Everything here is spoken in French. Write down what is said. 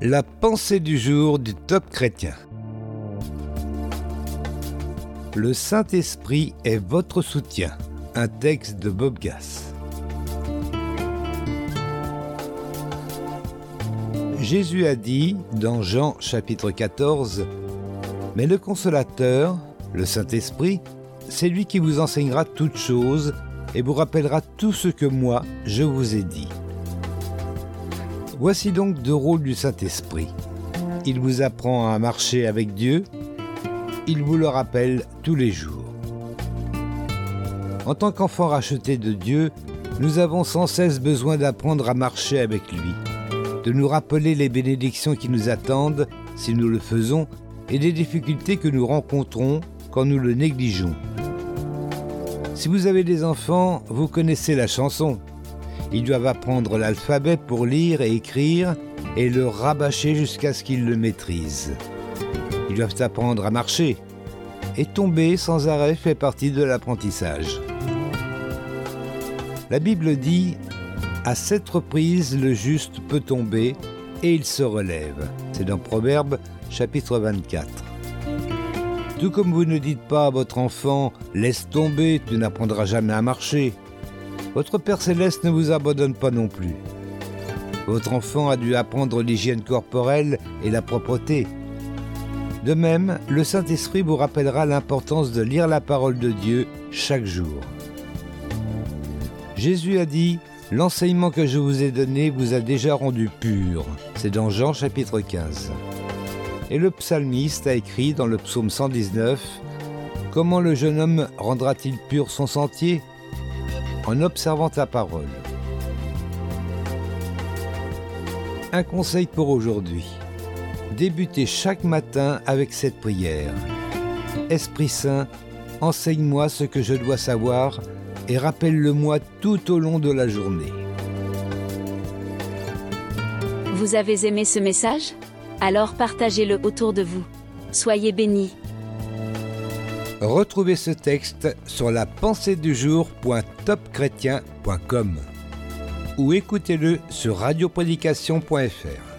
La pensée du jour du top chrétien. Le Saint-Esprit est votre soutien. Un texte de Bob Gass. Jésus a dit dans Jean chapitre 14, Mais le consolateur, le Saint-Esprit, c'est lui qui vous enseignera toutes choses et vous rappellera tout ce que moi je vous ai dit. Voici donc deux rôles du Saint-Esprit. Il vous apprend à marcher avec Dieu, il vous le rappelle tous les jours. En tant qu'enfants rachetés de Dieu, nous avons sans cesse besoin d'apprendre à marcher avec lui, de nous rappeler les bénédictions qui nous attendent si nous le faisons et les difficultés que nous rencontrons quand nous le négligeons. Si vous avez des enfants, vous connaissez la chanson. Ils doivent apprendre l'alphabet pour lire et écrire et le rabâcher jusqu'à ce qu'ils le maîtrisent. Ils doivent apprendre à marcher. Et tomber sans arrêt fait partie de l'apprentissage. La Bible dit À cette reprise, le juste peut tomber et il se relève. C'est dans Proverbe chapitre 24. Tout comme vous ne dites pas à votre enfant Laisse tomber, tu n'apprendras jamais à marcher, votre Père céleste ne vous abandonne pas non plus. Votre enfant a dû apprendre l'hygiène corporelle et la propreté. De même, le Saint-Esprit vous rappellera l'importance de lire la parole de Dieu chaque jour. Jésus a dit, L'enseignement que je vous ai donné vous a déjà rendu pur. C'est dans Jean chapitre 15. Et le psalmiste a écrit dans le psaume 119, Comment le jeune homme rendra-t-il pur son sentier? En observant ta parole. Un conseil pour aujourd'hui. Débutez chaque matin avec cette prière. Esprit Saint, enseigne-moi ce que je dois savoir et rappelle-le-moi tout au long de la journée. Vous avez aimé ce message? Alors partagez-le autour de vous. Soyez bénis. Retrouvez ce texte sur la pensée du jour.topchrétien.com ou écoutez-le sur radioprédication.fr.